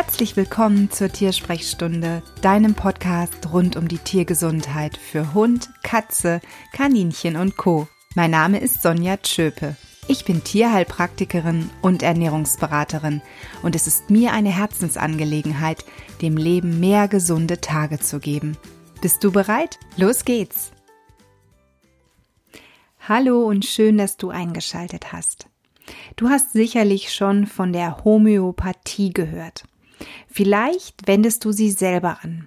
Herzlich willkommen zur Tiersprechstunde, deinem Podcast rund um die Tiergesundheit für Hund, Katze, Kaninchen und Co. Mein Name ist Sonja Tschöpe. Ich bin Tierheilpraktikerin und Ernährungsberaterin und es ist mir eine Herzensangelegenheit, dem Leben mehr gesunde Tage zu geben. Bist du bereit? Los geht's! Hallo und schön, dass du eingeschaltet hast. Du hast sicherlich schon von der Homöopathie gehört. Vielleicht wendest du sie selber an.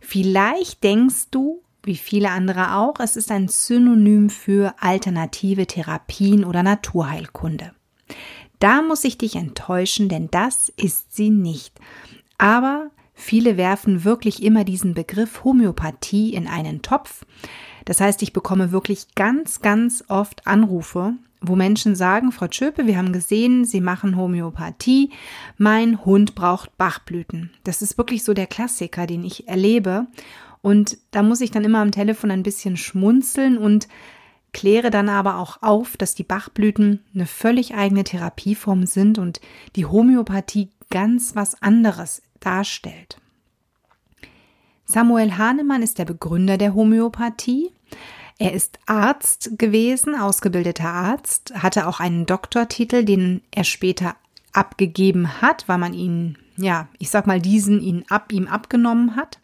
Vielleicht denkst du, wie viele andere auch, es ist ein Synonym für alternative Therapien oder Naturheilkunde. Da muss ich dich enttäuschen, denn das ist sie nicht. Aber viele werfen wirklich immer diesen Begriff Homöopathie in einen Topf. Das heißt, ich bekomme wirklich ganz, ganz oft Anrufe wo Menschen sagen, Frau Tschöpe, wir haben gesehen, Sie machen Homöopathie, mein Hund braucht Bachblüten. Das ist wirklich so der Klassiker, den ich erlebe. Und da muss ich dann immer am Telefon ein bisschen schmunzeln und kläre dann aber auch auf, dass die Bachblüten eine völlig eigene Therapieform sind und die Homöopathie ganz was anderes darstellt. Samuel Hahnemann ist der Begründer der Homöopathie. Er ist Arzt gewesen, ausgebildeter Arzt, hatte auch einen Doktortitel, den er später abgegeben hat, weil man ihn, ja, ich sag mal, diesen ihn ab ihm abgenommen hat.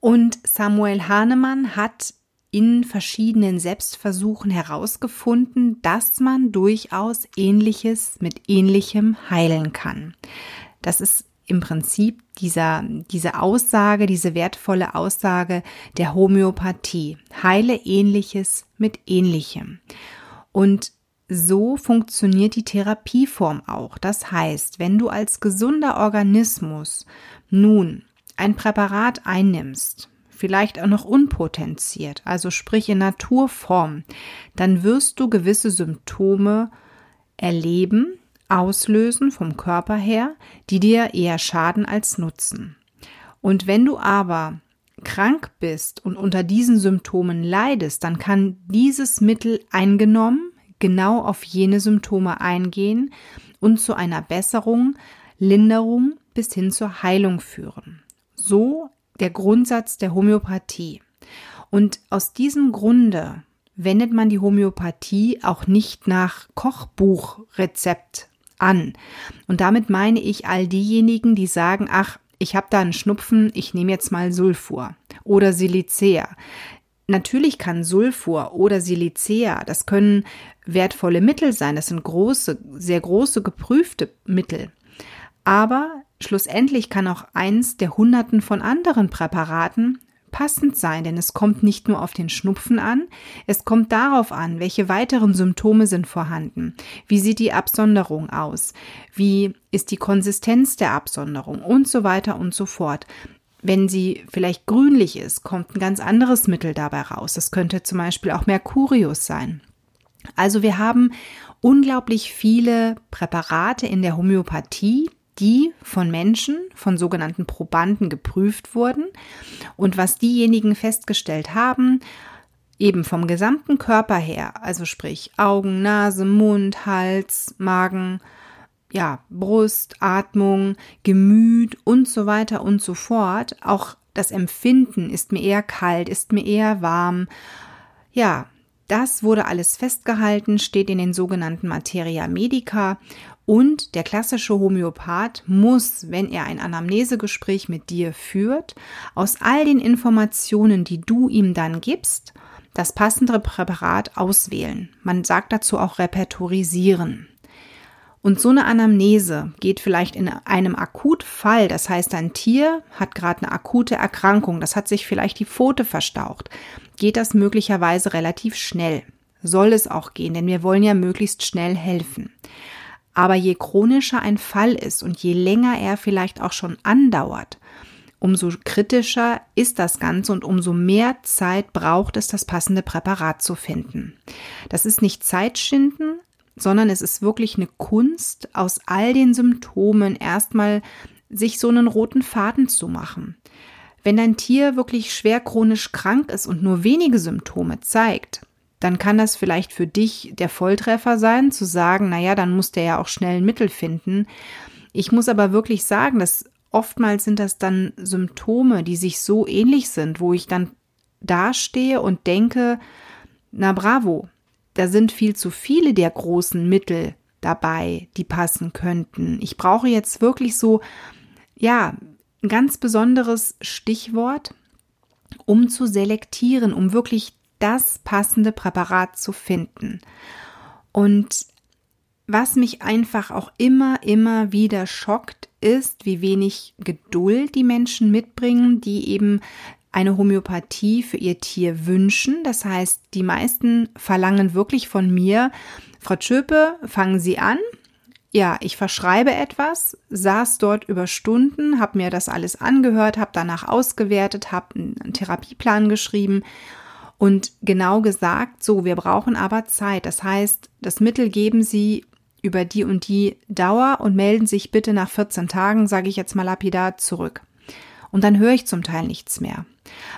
Und Samuel Hahnemann hat in verschiedenen Selbstversuchen herausgefunden, dass man durchaus Ähnliches mit Ähnlichem heilen kann. Das ist im Prinzip dieser, diese Aussage, diese wertvolle Aussage der Homöopathie. Heile ähnliches mit ähnlichem. Und so funktioniert die Therapieform auch. Das heißt, wenn du als gesunder Organismus nun ein Präparat einnimmst, vielleicht auch noch unpotenziert, also sprich in Naturform, dann wirst du gewisse Symptome erleben, auslösen vom Körper her, die dir eher schaden als nutzen. Und wenn du aber krank bist und unter diesen Symptomen leidest, dann kann dieses Mittel eingenommen genau auf jene Symptome eingehen und zu einer Besserung, Linderung bis hin zur Heilung führen. So der Grundsatz der Homöopathie. Und aus diesem Grunde wendet man die Homöopathie auch nicht nach Kochbuchrezept an. Und damit meine ich all diejenigen, die sagen, ach, ich habe da einen Schnupfen, ich nehme jetzt mal Sulfur oder Silicea. Natürlich kann Sulfur oder Silicea, das können wertvolle Mittel sein, das sind große, sehr große geprüfte Mittel. Aber schlussendlich kann auch eins der Hunderten von anderen Präparaten passend sein, denn es kommt nicht nur auf den Schnupfen an, es kommt darauf an, welche weiteren Symptome sind vorhanden, wie sieht die Absonderung aus, wie ist die Konsistenz der Absonderung und so weiter und so fort. Wenn sie vielleicht grünlich ist, kommt ein ganz anderes Mittel dabei raus. Das könnte zum Beispiel auch Mercurius sein. Also wir haben unglaublich viele Präparate in der Homöopathie, die von Menschen, von sogenannten Probanden geprüft wurden und was diejenigen festgestellt haben, eben vom gesamten Körper her, also sprich Augen, Nase, Mund, Hals, Magen, ja, Brust, Atmung, Gemüt und so weiter und so fort, auch das Empfinden ist mir eher kalt, ist mir eher warm. Ja, das wurde alles festgehalten, steht in den sogenannten Materia Medica und der klassische Homöopath muss, wenn er ein Anamnesegespräch mit dir führt, aus all den Informationen, die du ihm dann gibst, das passende Präparat auswählen. Man sagt dazu auch repertorisieren. Und so eine Anamnese geht vielleicht in einem Akutfall, das heißt, ein Tier hat gerade eine akute Erkrankung, das hat sich vielleicht die Pfote verstaucht, geht das möglicherweise relativ schnell. Soll es auch gehen, denn wir wollen ja möglichst schnell helfen. Aber je chronischer ein Fall ist und je länger er vielleicht auch schon andauert, umso kritischer ist das Ganze und umso mehr Zeit braucht es, das passende Präparat zu finden. Das ist nicht Zeitschinden, sondern es ist wirklich eine Kunst, aus all den Symptomen erstmal sich so einen roten Faden zu machen. Wenn dein Tier wirklich schwer chronisch krank ist und nur wenige Symptome zeigt, dann kann das vielleicht für dich der Volltreffer sein, zu sagen, naja, dann muss der ja auch schnell ein Mittel finden. Ich muss aber wirklich sagen, dass oftmals sind das dann Symptome, die sich so ähnlich sind, wo ich dann dastehe und denke, na bravo, da sind viel zu viele der großen Mittel dabei, die passen könnten. Ich brauche jetzt wirklich so, ja, ein ganz besonderes Stichwort, um zu selektieren, um wirklich das passende Präparat zu finden. Und was mich einfach auch immer, immer wieder schockt, ist, wie wenig Geduld die Menschen mitbringen, die eben eine Homöopathie für ihr Tier wünschen. Das heißt, die meisten verlangen wirklich von mir, Frau Tschöpe, fangen Sie an. Ja, ich verschreibe etwas, saß dort über Stunden, habe mir das alles angehört, habe danach ausgewertet, habe einen Therapieplan geschrieben und genau gesagt, so, wir brauchen aber Zeit. Das heißt, das Mittel geben Sie über die und die Dauer und melden sich bitte nach 14 Tagen, sage ich jetzt mal lapidar, zurück. Und dann höre ich zum Teil nichts mehr.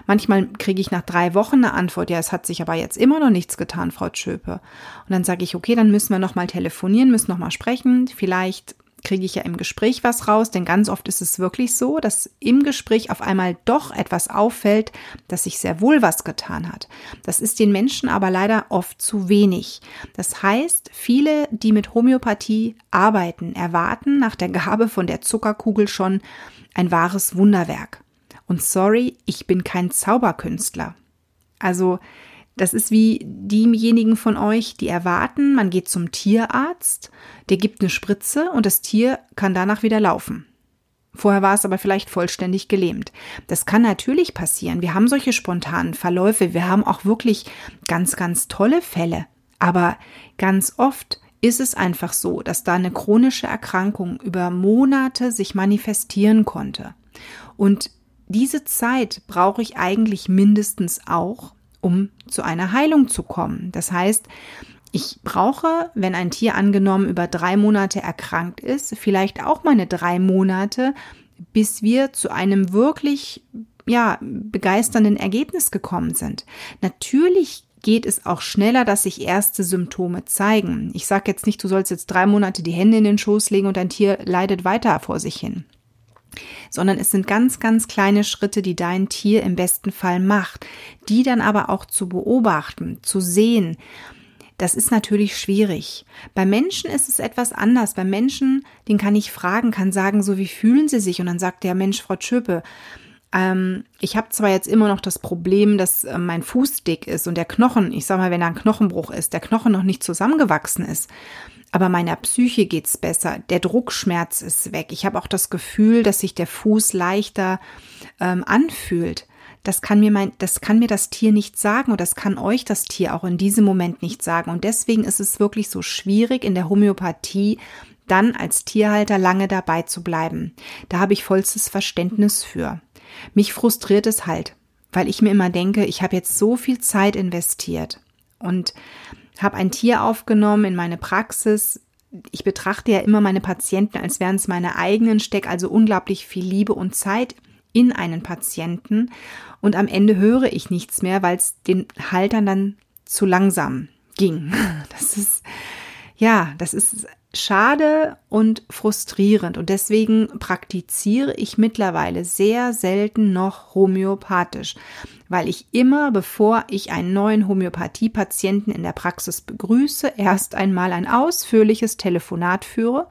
Manchmal kriege ich nach drei Wochen eine Antwort, ja, es hat sich aber jetzt immer noch nichts getan, Frau Tschöpe. Und dann sage ich, okay, dann müssen wir nochmal telefonieren, müssen nochmal sprechen. Vielleicht kriege ich ja im Gespräch was raus, denn ganz oft ist es wirklich so, dass im Gespräch auf einmal doch etwas auffällt, dass sich sehr wohl was getan hat. Das ist den Menschen aber leider oft zu wenig. Das heißt, viele, die mit Homöopathie arbeiten, erwarten nach der Gabe von der Zuckerkugel schon ein wahres Wunderwerk. Und sorry, ich bin kein Zauberkünstler. Also, das ist wie diejenigen von euch, die erwarten, man geht zum Tierarzt, der gibt eine Spritze und das Tier kann danach wieder laufen. Vorher war es aber vielleicht vollständig gelähmt. Das kann natürlich passieren. Wir haben solche spontanen Verläufe. Wir haben auch wirklich ganz, ganz tolle Fälle. Aber ganz oft ist es einfach so, dass da eine chronische Erkrankung über Monate sich manifestieren konnte. Und diese Zeit brauche ich eigentlich mindestens auch, um zu einer Heilung zu kommen. Das heißt, ich brauche, wenn ein Tier angenommen über drei Monate erkrankt ist, vielleicht auch meine drei Monate, bis wir zu einem wirklich ja, begeisternden Ergebnis gekommen sind. Natürlich geht es auch schneller, dass sich erste Symptome zeigen. Ich sage jetzt nicht, du sollst jetzt drei Monate die Hände in den Schoß legen und dein Tier leidet weiter vor sich hin sondern es sind ganz, ganz kleine Schritte, die dein Tier im besten Fall macht, die dann aber auch zu beobachten, zu sehen. Das ist natürlich schwierig. Bei Menschen ist es etwas anders. Bei Menschen, den kann ich fragen, kann sagen, so wie fühlen sie sich? Und dann sagt der Mensch, Frau Schöpe, ähm, ich habe zwar jetzt immer noch das Problem, dass äh, mein Fuß dick ist und der Knochen, ich sag mal, wenn da ein Knochenbruch ist, der Knochen noch nicht zusammengewachsen ist aber meiner Psyche geht's besser. Der Druckschmerz ist weg. Ich habe auch das Gefühl, dass sich der Fuß leichter ähm, anfühlt. Das kann mir mein, das kann mir das Tier nicht sagen und das kann euch das Tier auch in diesem Moment nicht sagen. Und deswegen ist es wirklich so schwierig in der Homöopathie dann als Tierhalter lange dabei zu bleiben. Da habe ich vollstes Verständnis für. Mich frustriert es halt, weil ich mir immer denke, ich habe jetzt so viel Zeit investiert und habe ein Tier aufgenommen in meine Praxis. Ich betrachte ja immer meine Patienten, als wären es meine eigenen, steck also unglaublich viel Liebe und Zeit in einen Patienten und am Ende höre ich nichts mehr, weil es den Haltern dann zu langsam ging. Das ist ja, das ist schade und frustrierend und deswegen praktiziere ich mittlerweile sehr selten noch homöopathisch, weil ich immer, bevor ich einen neuen Homöopathiepatienten in der Praxis begrüße, erst einmal ein ausführliches Telefonat führe,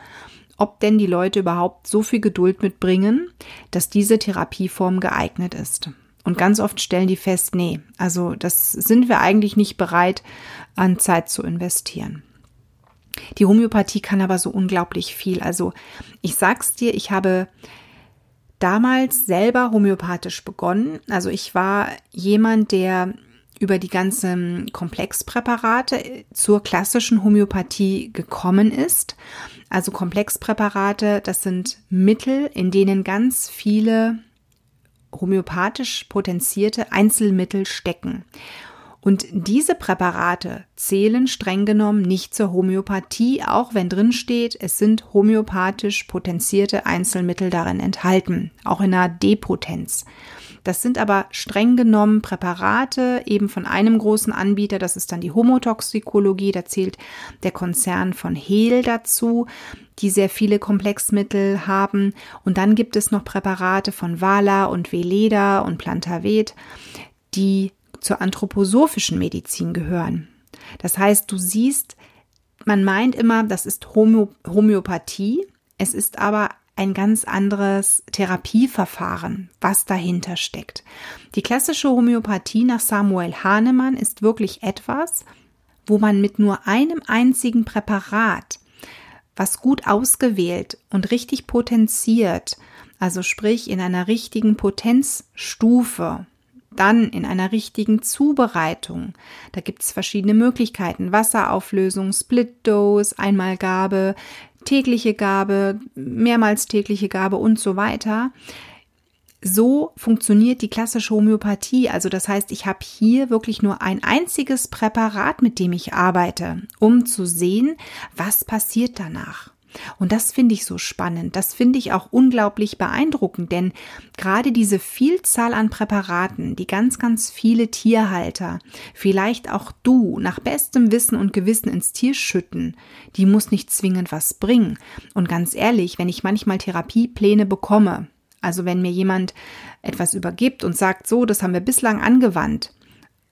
ob denn die Leute überhaupt so viel Geduld mitbringen, dass diese Therapieform geeignet ist. Und ganz oft stellen die fest, nee, also das sind wir eigentlich nicht bereit, an Zeit zu investieren. Die Homöopathie kann aber so unglaublich viel. Also ich sag's dir, ich habe damals selber homöopathisch begonnen. Also ich war jemand, der über die ganzen Komplexpräparate zur klassischen Homöopathie gekommen ist. Also Komplexpräparate, das sind Mittel, in denen ganz viele homöopathisch potenzierte Einzelmittel stecken. Und diese Präparate zählen streng genommen nicht zur Homöopathie, auch wenn drin steht, es sind homöopathisch potenzierte Einzelmittel darin enthalten, auch in einer Depotenz. Das sind aber streng genommen Präparate eben von einem großen Anbieter, das ist dann die Homotoxikologie, da zählt der Konzern von Hehl dazu die sehr viele Komplexmittel haben. Und dann gibt es noch Präparate von Vala und Veleda und Plantavet, die zur anthroposophischen Medizin gehören. Das heißt, du siehst, man meint immer, das ist Homö Homöopathie. Es ist aber ein ganz anderes Therapieverfahren, was dahinter steckt. Die klassische Homöopathie nach Samuel Hahnemann ist wirklich etwas, wo man mit nur einem einzigen Präparat, was gut ausgewählt und richtig potenziert, also sprich in einer richtigen Potenzstufe, dann in einer richtigen Zubereitung. Da gibt es verschiedene Möglichkeiten. Wasserauflösung, Split-Dose, Einmalgabe, tägliche Gabe, mehrmals tägliche Gabe und so weiter. So funktioniert die klassische Homöopathie. Also das heißt, ich habe hier wirklich nur ein einziges Präparat, mit dem ich arbeite, um zu sehen, was passiert danach. Und das finde ich so spannend. Das finde ich auch unglaublich beeindruckend, denn gerade diese Vielzahl an Präparaten, die ganz, ganz viele Tierhalter, vielleicht auch du, nach bestem Wissen und Gewissen ins Tier schütten, die muss nicht zwingend was bringen. Und ganz ehrlich, wenn ich manchmal Therapiepläne bekomme, also wenn mir jemand etwas übergibt und sagt, so, das haben wir bislang angewandt,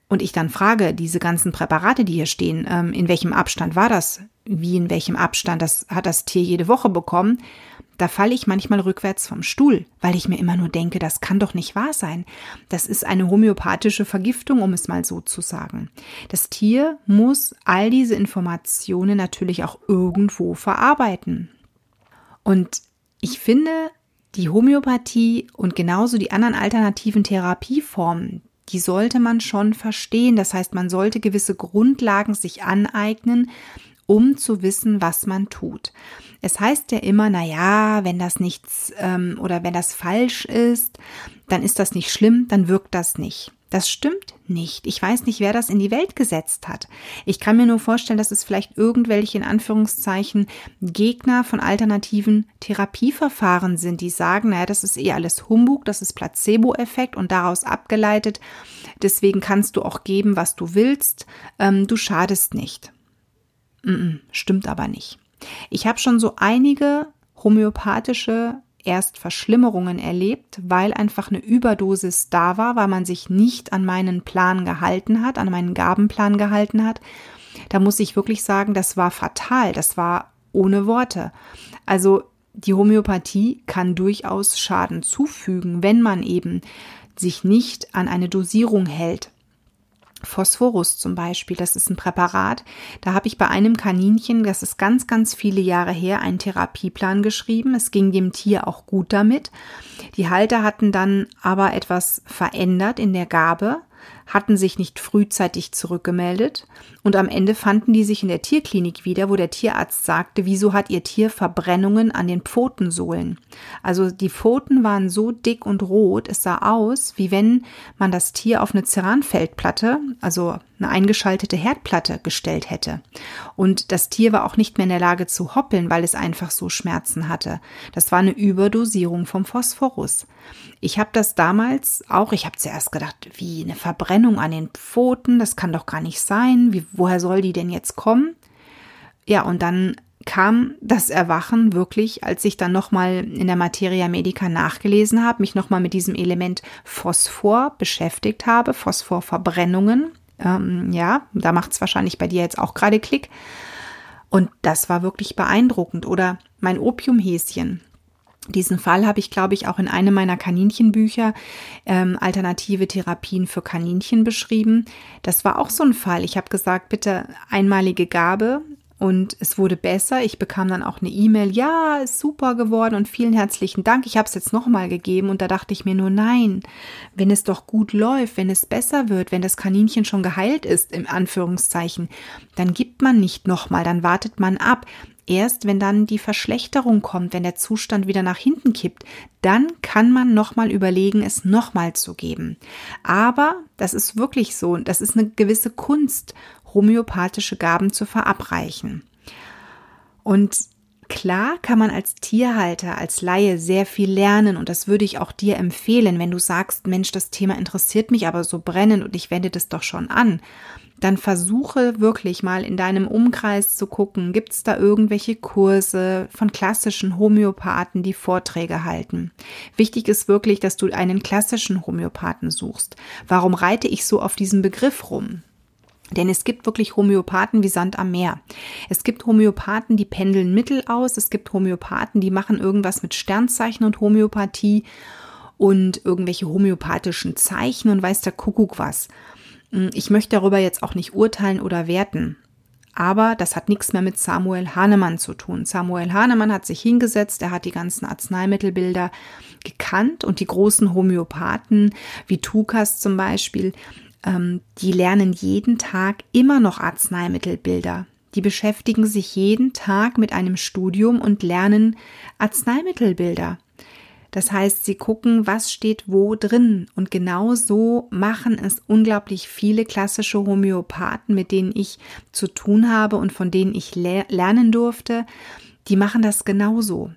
und ich dann frage, diese ganzen Präparate, die hier stehen, ähm, in welchem Abstand war das? Wie in welchem Abstand das hat das Tier jede Woche bekommen? Da falle ich manchmal rückwärts vom Stuhl, weil ich mir immer nur denke, das kann doch nicht wahr sein. Das ist eine homöopathische Vergiftung, um es mal so zu sagen. Das Tier muss all diese Informationen natürlich auch irgendwo verarbeiten. Und ich finde, die Homöopathie und genauso die anderen alternativen Therapieformen, die sollte man schon verstehen. Das heißt, man sollte gewisse Grundlagen sich aneignen, um zu wissen, was man tut. Es heißt ja immer, na ja, wenn das nichts ähm, oder wenn das falsch ist, dann ist das nicht schlimm, dann wirkt das nicht. Das stimmt nicht. Ich weiß nicht, wer das in die Welt gesetzt hat. Ich kann mir nur vorstellen, dass es vielleicht irgendwelche in Anführungszeichen Gegner von alternativen Therapieverfahren sind, die sagen, naja, das ist eh alles Humbug, das ist Placebo-Effekt und daraus abgeleitet. Deswegen kannst du auch geben, was du willst. Ähm, du schadest nicht. Mm -mm, stimmt aber nicht. Ich habe schon so einige homöopathische erst Verschlimmerungen erlebt, weil einfach eine Überdosis da war, weil man sich nicht an meinen Plan gehalten hat, an meinen Gabenplan gehalten hat. Da muss ich wirklich sagen, das war fatal, das war ohne Worte. Also die Homöopathie kann durchaus Schaden zufügen, wenn man eben sich nicht an eine Dosierung hält. Phosphorus zum Beispiel, das ist ein Präparat. Da habe ich bei einem Kaninchen, das ist ganz, ganz viele Jahre her, einen Therapieplan geschrieben. Es ging dem Tier auch gut damit. Die Halter hatten dann aber etwas verändert in der Gabe hatten sich nicht frühzeitig zurückgemeldet und am Ende fanden die sich in der Tierklinik wieder, wo der Tierarzt sagte, wieso hat ihr Tier Verbrennungen an den Pfotensohlen? Also die Pfoten waren so dick und rot, es sah aus, wie wenn man das Tier auf eine Ceranfeldplatte, also eine eingeschaltete Herdplatte gestellt hätte. Und das Tier war auch nicht mehr in der Lage zu hoppeln, weil es einfach so Schmerzen hatte. Das war eine Überdosierung vom Phosphorus. Ich habe das damals auch, ich habe zuerst gedacht, wie eine Verbrennung an den Pfoten, das kann doch gar nicht sein. Wie, woher soll die denn jetzt kommen? Ja, und dann kam das Erwachen wirklich, als ich dann nochmal in der Materia Medica nachgelesen habe, mich nochmal mit diesem Element Phosphor beschäftigt habe, Phosphorverbrennungen. Ähm, ja, da macht es wahrscheinlich bei dir jetzt auch gerade Klick. Und das war wirklich beeindruckend. Oder mein Opiumhäschen. Diesen Fall habe ich, glaube ich, auch in einem meiner Kaninchenbücher ähm, alternative Therapien für Kaninchen beschrieben. Das war auch so ein Fall. Ich habe gesagt, bitte einmalige Gabe und es wurde besser. Ich bekam dann auch eine E-Mail, ja, ist super geworden und vielen herzlichen Dank. Ich habe es jetzt nochmal gegeben und da dachte ich mir nur, nein, wenn es doch gut läuft, wenn es besser wird, wenn das Kaninchen schon geheilt ist, im Anführungszeichen, dann gibt man nicht nochmal, dann wartet man ab. Erst wenn dann die Verschlechterung kommt, wenn der Zustand wieder nach hinten kippt, dann kann man nochmal überlegen, es nochmal zu geben. Aber das ist wirklich so, das ist eine gewisse Kunst, homöopathische Gaben zu verabreichen. Und Klar kann man als Tierhalter, als Laie sehr viel lernen und das würde ich auch dir empfehlen, wenn du sagst, Mensch, das Thema interessiert mich aber so brennend und ich wende das doch schon an. Dann versuche wirklich mal in deinem Umkreis zu gucken, gibt es da irgendwelche Kurse von klassischen Homöopathen, die Vorträge halten. Wichtig ist wirklich, dass du einen klassischen Homöopathen suchst. Warum reite ich so auf diesem Begriff rum? Denn es gibt wirklich Homöopathen wie Sand am Meer. Es gibt Homöopathen, die pendeln Mittel aus. Es gibt Homöopathen, die machen irgendwas mit Sternzeichen und Homöopathie und irgendwelche homöopathischen Zeichen und weiß der Kuckuck was. Hm, ich möchte darüber jetzt auch nicht urteilen oder werten. Aber das hat nichts mehr mit Samuel Hahnemann zu tun. Samuel Hahnemann hat sich hingesetzt, er hat die ganzen Arzneimittelbilder gekannt und die großen Homöopathen wie Tukas zum Beispiel, ähm, die lernen jeden Tag immer noch Arzneimittelbilder. Die beschäftigen sich jeden Tag mit einem Studium und lernen Arzneimittelbilder. Das heißt, sie gucken, was steht wo drin. Und genau so machen es unglaublich viele klassische Homöopathen, mit denen ich zu tun habe und von denen ich lernen durfte. Die machen das genauso.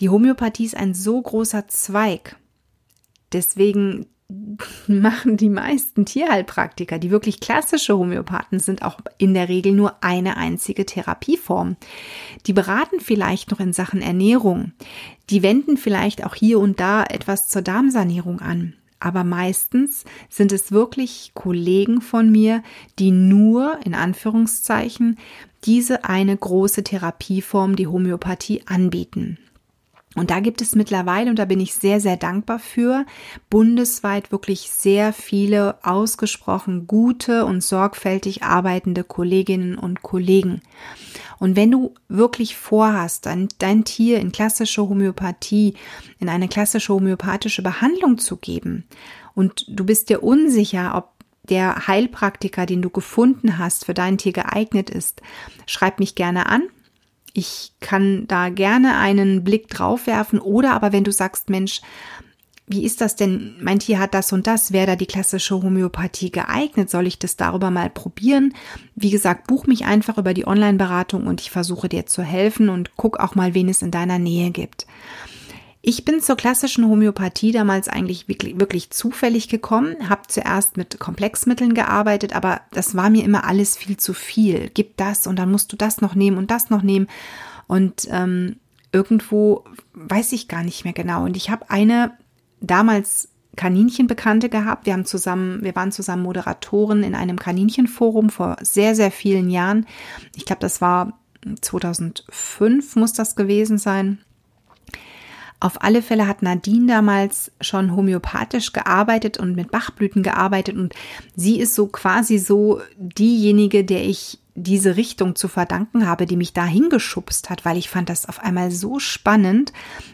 Die Homöopathie ist ein so großer Zweig. Deswegen machen die meisten Tierheilpraktiker, die wirklich klassische Homöopathen sind, auch in der Regel nur eine einzige Therapieform. Die beraten vielleicht noch in Sachen Ernährung. Die wenden vielleicht auch hier und da etwas zur Darmsanierung an. Aber meistens sind es wirklich Kollegen von mir, die nur, in Anführungszeichen, diese eine große Therapieform, die Homöopathie, anbieten. Und da gibt es mittlerweile, und da bin ich sehr, sehr dankbar für, bundesweit wirklich sehr viele ausgesprochen gute und sorgfältig arbeitende Kolleginnen und Kollegen. Und wenn du wirklich vorhast, dein, dein Tier in klassische Homöopathie, in eine klassische homöopathische Behandlung zu geben, und du bist dir unsicher, ob der Heilpraktiker, den du gefunden hast, für dein Tier geeignet ist, schreib mich gerne an ich kann da gerne einen Blick drauf werfen oder aber wenn du sagst, Mensch, wie ist das denn? Mein Tier hat das und das. Wäre da die klassische Homöopathie geeignet? Soll ich das darüber mal probieren? Wie gesagt, buch mich einfach über die Online-Beratung und ich versuche dir zu helfen und guck auch mal, wen es in deiner Nähe gibt. Ich bin zur klassischen Homöopathie damals eigentlich wirklich, wirklich zufällig gekommen, habe zuerst mit Komplexmitteln gearbeitet, aber das war mir immer alles viel zu viel. Gib das und dann musst du das noch nehmen und das noch nehmen. Und ähm, irgendwo weiß ich gar nicht mehr genau. Und ich habe eine damals Kaninchenbekannte gehabt. Wir haben zusammen, wir waren zusammen Moderatoren in einem Kaninchenforum vor sehr, sehr vielen Jahren. Ich glaube, das war 2005 muss das gewesen sein. Auf alle Fälle hat Nadine damals schon homöopathisch gearbeitet und mit Bachblüten gearbeitet und sie ist so quasi so diejenige, der ich diese Richtung zu verdanken habe, die mich da hingeschubst hat, weil ich fand das auf einmal so spannend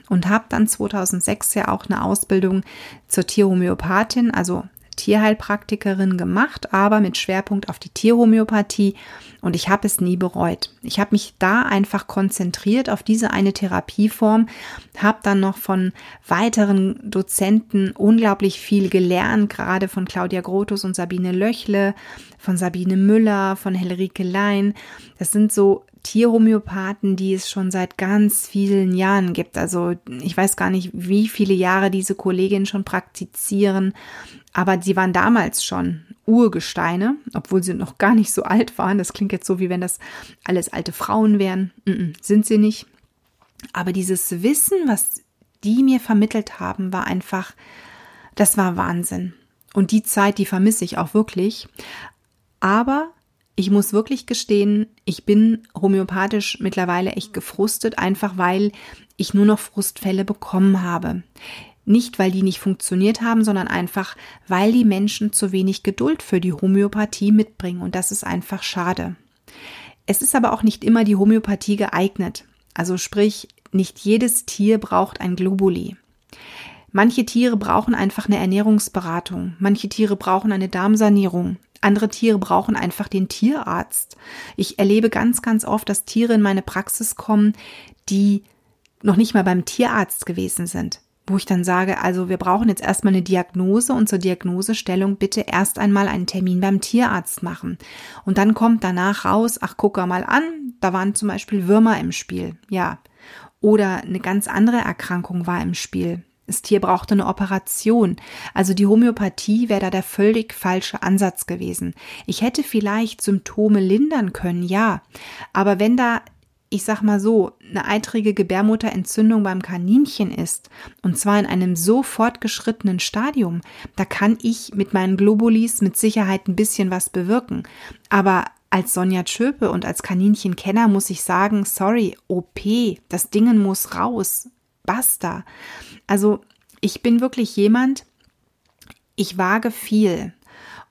und habe dann 2006 ja auch eine Ausbildung zur Tierhomöopathin, also Tierheilpraktikerin gemacht, aber mit Schwerpunkt auf die Tierhomöopathie und ich habe es nie bereut. Ich habe mich da einfach konzentriert auf diese eine Therapieform, habe dann noch von weiteren Dozenten unglaublich viel gelernt, gerade von Claudia Grotus und Sabine Löchle, von Sabine Müller, von Helrike Lein. Das sind so Tierhomöopathen, die es schon seit ganz vielen Jahren gibt. Also ich weiß gar nicht, wie viele Jahre diese Kolleginnen schon praktizieren, aber sie waren damals schon Urgesteine, obwohl sie noch gar nicht so alt waren. Das klingt jetzt so, wie wenn das alles alte Frauen wären. -mm, sind sie nicht. Aber dieses Wissen, was die mir vermittelt haben, war einfach, das war Wahnsinn. Und die Zeit, die vermisse ich auch wirklich. Aber ich muss wirklich gestehen, ich bin homöopathisch mittlerweile echt gefrustet, einfach weil ich nur noch Frustfälle bekommen habe. Nicht, weil die nicht funktioniert haben, sondern einfach, weil die Menschen zu wenig Geduld für die Homöopathie mitbringen. Und das ist einfach schade. Es ist aber auch nicht immer die Homöopathie geeignet. Also sprich, nicht jedes Tier braucht ein Globuli. Manche Tiere brauchen einfach eine Ernährungsberatung. Manche Tiere brauchen eine Darmsanierung. Andere Tiere brauchen einfach den Tierarzt. Ich erlebe ganz, ganz oft, dass Tiere in meine Praxis kommen, die noch nicht mal beim Tierarzt gewesen sind. Wo ich dann sage, also wir brauchen jetzt erstmal eine Diagnose und zur Diagnosestellung bitte erst einmal einen Termin beim Tierarzt machen. Und dann kommt danach raus, ach guck mal an, da waren zum Beispiel Würmer im Spiel. Ja, oder eine ganz andere Erkrankung war im Spiel. Das Tier brauchte eine Operation. Also die Homöopathie wäre da der völlig falsche Ansatz gewesen. Ich hätte vielleicht Symptome lindern können, ja. Aber wenn da, ich sag mal so, eine eitrige Gebärmutterentzündung beim Kaninchen ist, und zwar in einem so fortgeschrittenen Stadium, da kann ich mit meinen Globulis mit Sicherheit ein bisschen was bewirken. Aber als Sonja Tschöpe und als Kaninchenkenner muss ich sagen, sorry, OP, das Dingen muss raus. Basta. Also ich bin wirklich jemand, ich wage viel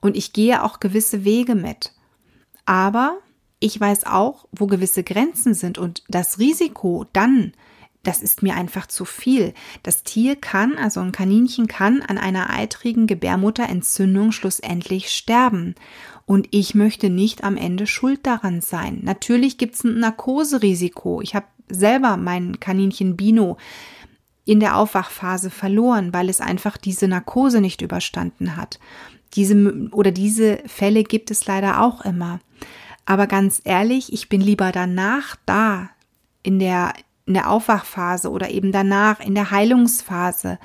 und ich gehe auch gewisse Wege mit. Aber ich weiß auch, wo gewisse Grenzen sind und das Risiko dann, das ist mir einfach zu viel. Das Tier kann, also ein Kaninchen kann an einer eitrigen Gebärmutterentzündung schlussendlich sterben. Und ich möchte nicht am Ende schuld daran sein. Natürlich gibt es ein Narkoserisiko. Ich habe selber mein Kaninchen Bino in der Aufwachphase verloren, weil es einfach diese Narkose nicht überstanden hat. Diese oder diese Fälle gibt es leider auch immer. Aber ganz ehrlich, ich bin lieber danach da in der in der Aufwachphase oder eben danach in der Heilungsphase,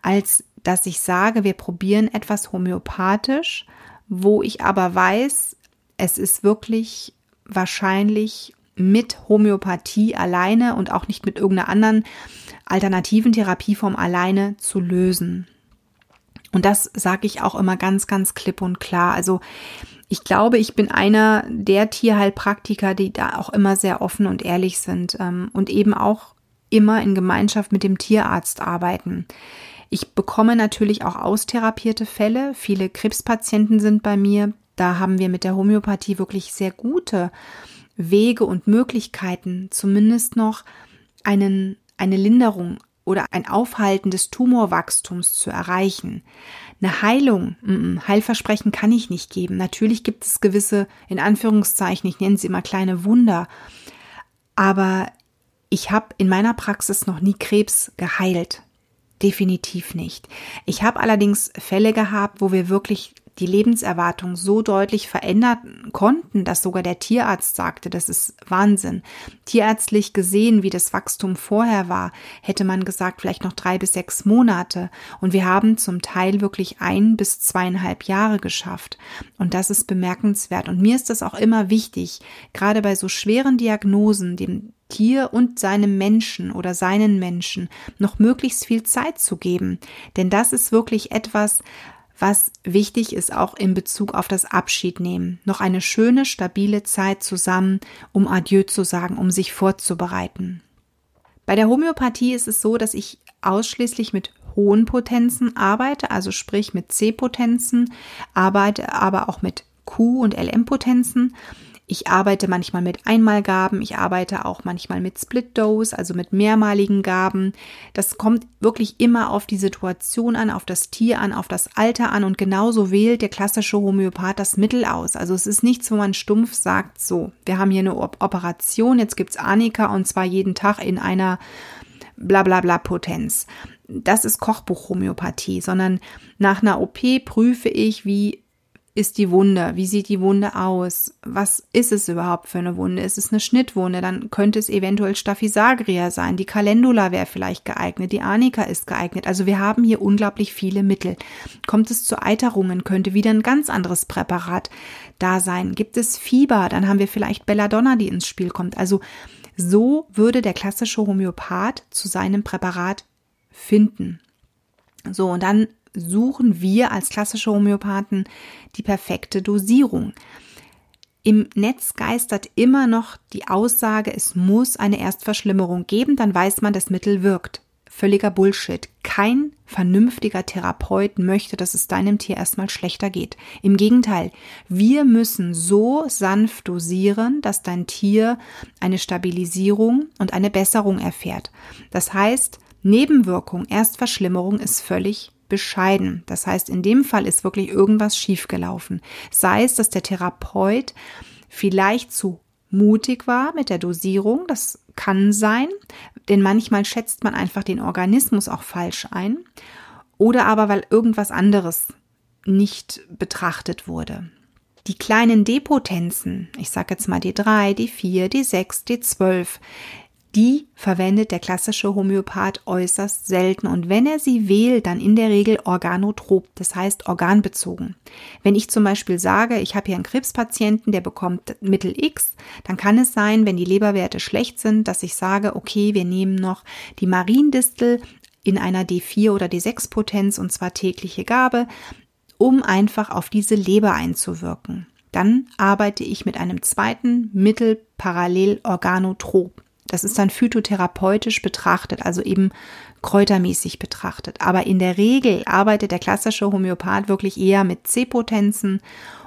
als dass ich sage, wir probieren etwas homöopathisch, wo ich aber weiß, es ist wirklich wahrscheinlich mit Homöopathie alleine und auch nicht mit irgendeiner anderen alternativen Therapieform alleine zu lösen. Und das sage ich auch immer ganz, ganz klipp und klar. Also ich glaube, ich bin einer der Tierheilpraktiker, die da auch immer sehr offen und ehrlich sind ähm, und eben auch immer in Gemeinschaft mit dem Tierarzt arbeiten. Ich bekomme natürlich auch austherapierte Fälle. Viele Krebspatienten sind bei mir. Da haben wir mit der Homöopathie wirklich sehr gute Wege und Möglichkeiten, zumindest noch einen, eine Linderung oder ein Aufhalten des Tumorwachstums zu erreichen. Eine Heilung, Heilversprechen kann ich nicht geben. Natürlich gibt es gewisse, in Anführungszeichen, ich nenne sie immer kleine Wunder, aber ich habe in meiner Praxis noch nie Krebs geheilt. Definitiv nicht. Ich habe allerdings Fälle gehabt, wo wir wirklich die Lebenserwartung so deutlich verändern konnten, dass sogar der Tierarzt sagte, das ist Wahnsinn. Tierärztlich gesehen, wie das Wachstum vorher war, hätte man gesagt, vielleicht noch drei bis sechs Monate. Und wir haben zum Teil wirklich ein bis zweieinhalb Jahre geschafft. Und das ist bemerkenswert. Und mir ist das auch immer wichtig, gerade bei so schweren Diagnosen, dem Tier und seinem Menschen oder seinen Menschen noch möglichst viel Zeit zu geben. Denn das ist wirklich etwas, was wichtig ist auch in Bezug auf das Abschied nehmen. Noch eine schöne, stabile Zeit zusammen, um Adieu zu sagen, um sich vorzubereiten. Bei der Homöopathie ist es so, dass ich ausschließlich mit hohen Potenzen arbeite, also sprich mit C-Potenzen, arbeite aber auch mit Q- und LM-Potenzen ich arbeite manchmal mit Einmalgaben, ich arbeite auch manchmal mit Split Dose, also mit mehrmaligen Gaben. Das kommt wirklich immer auf die Situation an, auf das Tier an, auf das Alter an und genauso wählt der klassische Homöopath das Mittel aus. Also es ist nichts, wo man stumpf sagt, so, wir haben hier eine Operation, jetzt gibt's Anika und zwar jeden Tag in einer blablabla bla bla Potenz. Das ist Kochbuch-Homöopathie, sondern nach einer OP prüfe ich, wie ist die Wunde? Wie sieht die Wunde aus? Was ist es überhaupt für eine Wunde? Ist es eine Schnittwunde? Dann könnte es eventuell Staphysagria sein. Die Calendula wäre vielleicht geeignet. Die Arnika ist geeignet. Also wir haben hier unglaublich viele Mittel. Kommt es zu Eiterungen, könnte wieder ein ganz anderes Präparat da sein. Gibt es Fieber? Dann haben wir vielleicht Belladonna, die ins Spiel kommt. Also so würde der klassische Homöopath zu seinem Präparat finden. So, und dann suchen wir als klassische Homöopathen die perfekte Dosierung. Im Netz geistert immer noch die Aussage, es muss eine Erstverschlimmerung geben, dann weiß man, das Mittel wirkt. Völliger Bullshit. Kein vernünftiger Therapeut möchte, dass es deinem Tier erstmal schlechter geht. Im Gegenteil, wir müssen so sanft dosieren, dass dein Tier eine Stabilisierung und eine Besserung erfährt. Das heißt, Nebenwirkung, Erstverschlimmerung ist völlig bescheiden. Das heißt, in dem Fall ist wirklich irgendwas schiefgelaufen. Sei es, dass der Therapeut vielleicht zu mutig war mit der Dosierung, das kann sein, denn manchmal schätzt man einfach den Organismus auch falsch ein, oder aber weil irgendwas anderes nicht betrachtet wurde. Die kleinen Depotenzen, ich sage jetzt mal D3, D4, D6, D12, die verwendet der klassische Homöopath äußerst selten und wenn er sie wählt, dann in der Regel organotrop, das heißt organbezogen. Wenn ich zum Beispiel sage, ich habe hier einen Krebspatienten, der bekommt Mittel X, dann kann es sein, wenn die Leberwerte schlecht sind, dass ich sage, okay, wir nehmen noch die Mariendistel in einer D4 oder D6 Potenz und zwar tägliche Gabe, um einfach auf diese Leber einzuwirken. Dann arbeite ich mit einem zweiten Mittel parallel organotrop. Das ist dann phytotherapeutisch betrachtet, also eben kräutermäßig betrachtet. Aber in der Regel arbeitet der klassische Homöopath wirklich eher mit C-Potenzen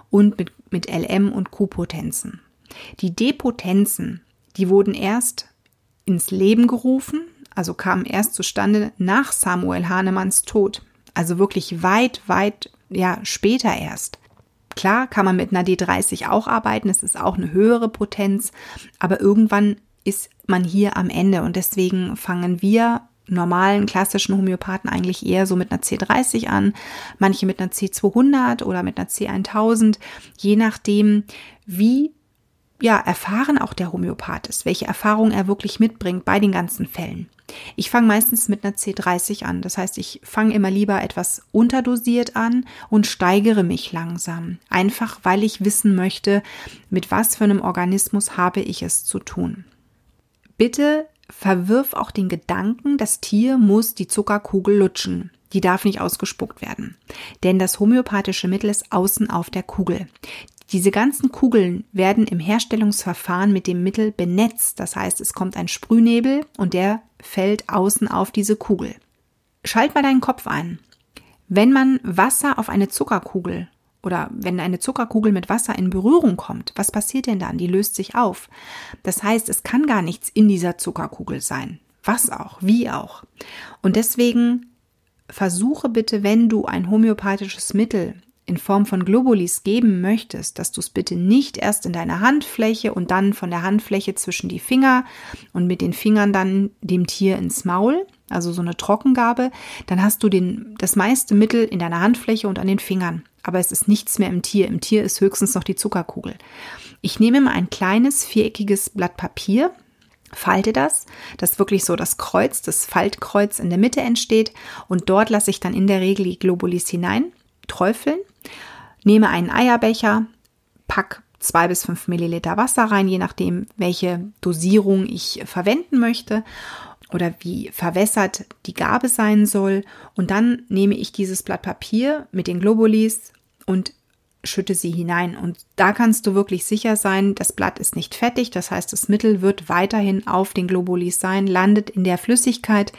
und mit, mit LM und Q-Potenzen. Die D-Potenzen, die wurden erst ins Leben gerufen, also kamen erst zustande nach Samuel Hahnemanns Tod. Also wirklich weit, weit, ja, später erst. Klar kann man mit einer D30 auch arbeiten, es ist auch eine höhere Potenz, aber irgendwann ist man hier am Ende und deswegen fangen wir normalen klassischen Homöopathen eigentlich eher so mit einer C30 an, manche mit einer C200 oder mit einer C1000, je nachdem, wie ja, erfahren auch der Homöopath ist, welche Erfahrung er wirklich mitbringt bei den ganzen Fällen. Ich fange meistens mit einer C30 an. Das heißt, ich fange immer lieber etwas unterdosiert an und steigere mich langsam. Einfach weil ich wissen möchte, mit was für einem Organismus habe ich es zu tun. Bitte verwirf auch den Gedanken, das Tier muss die Zuckerkugel lutschen. Die darf nicht ausgespuckt werden. Denn das homöopathische Mittel ist außen auf der Kugel. Diese ganzen Kugeln werden im Herstellungsverfahren mit dem Mittel benetzt. Das heißt, es kommt ein Sprühnebel und der fällt außen auf diese Kugel. Schalt mal deinen Kopf ein. Wenn man Wasser auf eine Zuckerkugel oder wenn eine Zuckerkugel mit Wasser in Berührung kommt, was passiert denn dann? Die löst sich auf. Das heißt, es kann gar nichts in dieser Zuckerkugel sein. Was auch, wie auch. Und deswegen versuche bitte, wenn du ein homöopathisches Mittel in Form von Globulis geben möchtest, dass du es bitte nicht erst in deine Handfläche und dann von der Handfläche zwischen die Finger und mit den Fingern dann dem Tier ins Maul, also so eine Trockengabe, dann hast du den, das meiste Mittel in deiner Handfläche und an den Fingern. Aber es ist nichts mehr im Tier. Im Tier ist höchstens noch die Zuckerkugel. Ich nehme mal ein kleines viereckiges Blatt Papier, falte das, dass wirklich so das Kreuz, das Faltkreuz in der Mitte entsteht und dort lasse ich dann in der Regel die Globulis hinein, träufeln, nehme einen Eierbecher, pack zwei bis fünf Milliliter Wasser rein, je nachdem, welche Dosierung ich verwenden möchte oder wie verwässert die Gabe sein soll. Und dann nehme ich dieses Blatt Papier mit den Globulis und schütte sie hinein. Und da kannst du wirklich sicher sein, das Blatt ist nicht fettig. Das heißt, das Mittel wird weiterhin auf den Globulis sein, landet in der Flüssigkeit.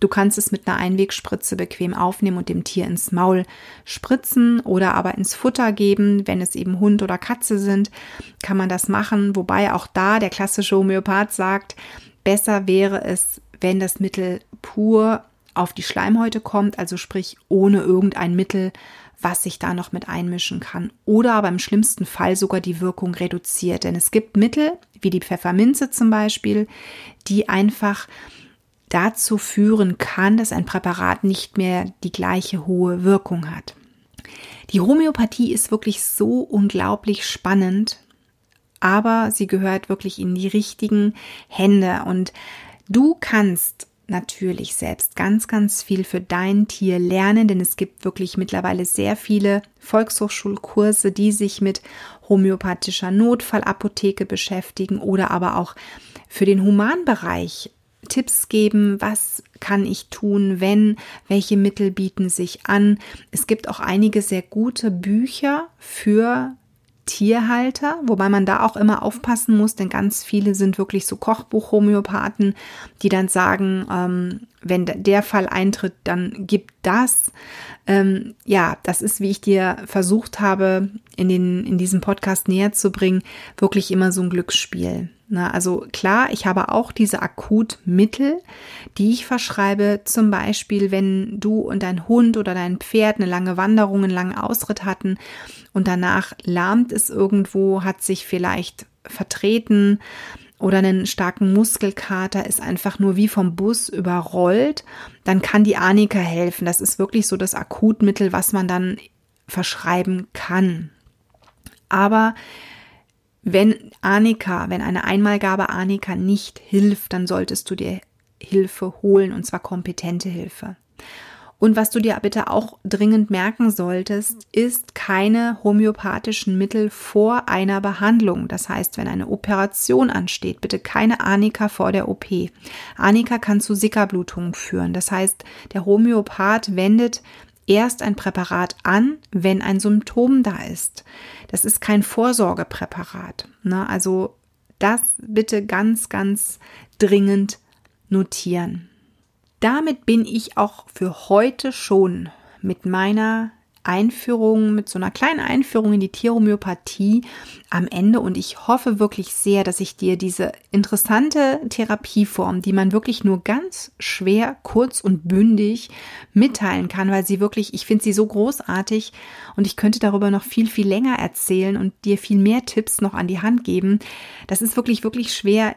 Du kannst es mit einer Einwegspritze bequem aufnehmen und dem Tier ins Maul spritzen oder aber ins Futter geben. Wenn es eben Hund oder Katze sind, kann man das machen. Wobei auch da der klassische Homöopath sagt, besser wäre es, wenn das Mittel pur auf die Schleimhäute kommt, also sprich ohne irgendein Mittel, was sich da noch mit einmischen kann. Oder aber im schlimmsten Fall sogar die Wirkung reduziert. Denn es gibt Mittel, wie die Pfefferminze zum Beispiel, die einfach dazu führen kann, dass ein Präparat nicht mehr die gleiche hohe Wirkung hat. Die Homöopathie ist wirklich so unglaublich spannend, aber sie gehört wirklich in die richtigen Hände und Du kannst natürlich selbst ganz, ganz viel für dein Tier lernen, denn es gibt wirklich mittlerweile sehr viele Volkshochschulkurse, die sich mit homöopathischer Notfallapotheke beschäftigen oder aber auch für den Humanbereich Tipps geben, was kann ich tun, wenn, welche Mittel bieten sich an. Es gibt auch einige sehr gute Bücher für Tierhalter, wobei man da auch immer aufpassen muss, denn ganz viele sind wirklich so Kochbuch-Homöopathen, die dann sagen, ähm, wenn der Fall eintritt, dann gibt das. Ähm, ja, das ist, wie ich dir versucht habe, in, den, in diesem Podcast näher zu bringen, wirklich immer so ein Glücksspiel. Na, also klar, ich habe auch diese Akutmittel, die ich verschreibe, zum Beispiel, wenn du und dein Hund oder dein Pferd eine lange Wanderung, einen langen Ausritt hatten und danach lahmt es irgendwo, hat sich vielleicht vertreten oder einen starken Muskelkater, ist einfach nur wie vom Bus überrollt, dann kann die Arnika helfen. Das ist wirklich so das Akutmittel, was man dann verschreiben kann. Aber Wenn Arnika, wenn eine Einmalgabe Arnika nicht hilft, dann solltest du dir Hilfe holen und zwar kompetente Hilfe. Und was du dir bitte auch dringend merken solltest, ist keine homöopathischen Mittel vor einer Behandlung. Das heißt, wenn eine Operation ansteht, bitte keine Arnika vor der OP. Arnika kann zu Sickerblutungen führen. Das heißt, der Homöopath wendet erst ein Präparat an, wenn ein Symptom da ist. Das ist kein Vorsorgepräparat. Ne? Also das bitte ganz, ganz dringend notieren. Damit bin ich auch für heute schon mit meiner Einführung, mit so einer kleinen Einführung in die Tierhomöopathie am Ende und ich hoffe wirklich sehr, dass ich dir diese interessante Therapieform, die man wirklich nur ganz schwer, kurz und bündig mitteilen kann, weil sie wirklich, ich finde sie so großartig und ich könnte darüber noch viel, viel länger erzählen und dir viel mehr Tipps noch an die Hand geben. Das ist wirklich, wirklich schwer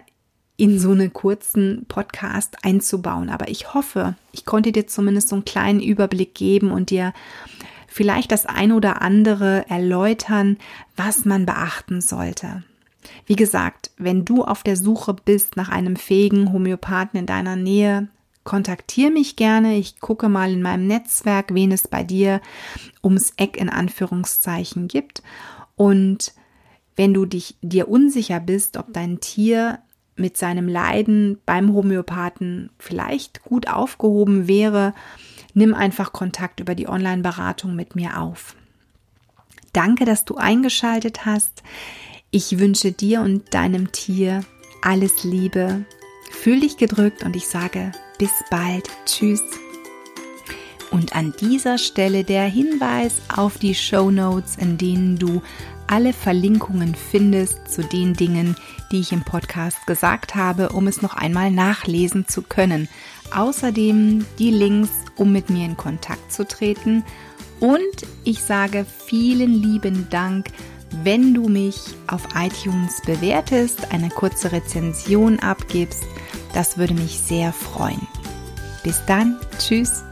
in so einen kurzen Podcast einzubauen. Aber ich hoffe, ich konnte dir zumindest so einen kleinen Überblick geben und dir vielleicht das ein oder andere erläutern, was man beachten sollte. Wie gesagt, wenn du auf der Suche bist nach einem fähigen Homöopathen in deiner Nähe, kontaktiere mich gerne. Ich gucke mal in meinem Netzwerk, wen es bei dir ums Eck in Anführungszeichen gibt. Und wenn du dich dir unsicher bist, ob dein Tier mit seinem Leiden beim Homöopathen vielleicht gut aufgehoben wäre, nimm einfach Kontakt über die Online-Beratung mit mir auf. Danke, dass du eingeschaltet hast. Ich wünsche dir und deinem Tier alles Liebe. Fühl dich gedrückt und ich sage bis bald. Tschüss. Und an dieser Stelle der Hinweis auf die Show Notes, in denen du alle Verlinkungen findest zu den Dingen, die ich im Podcast gesagt habe, um es noch einmal nachlesen zu können. Außerdem die Links, um mit mir in Kontakt zu treten. Und ich sage vielen lieben Dank, wenn du mich auf iTunes bewertest, eine kurze Rezension abgibst. Das würde mich sehr freuen. Bis dann, tschüss.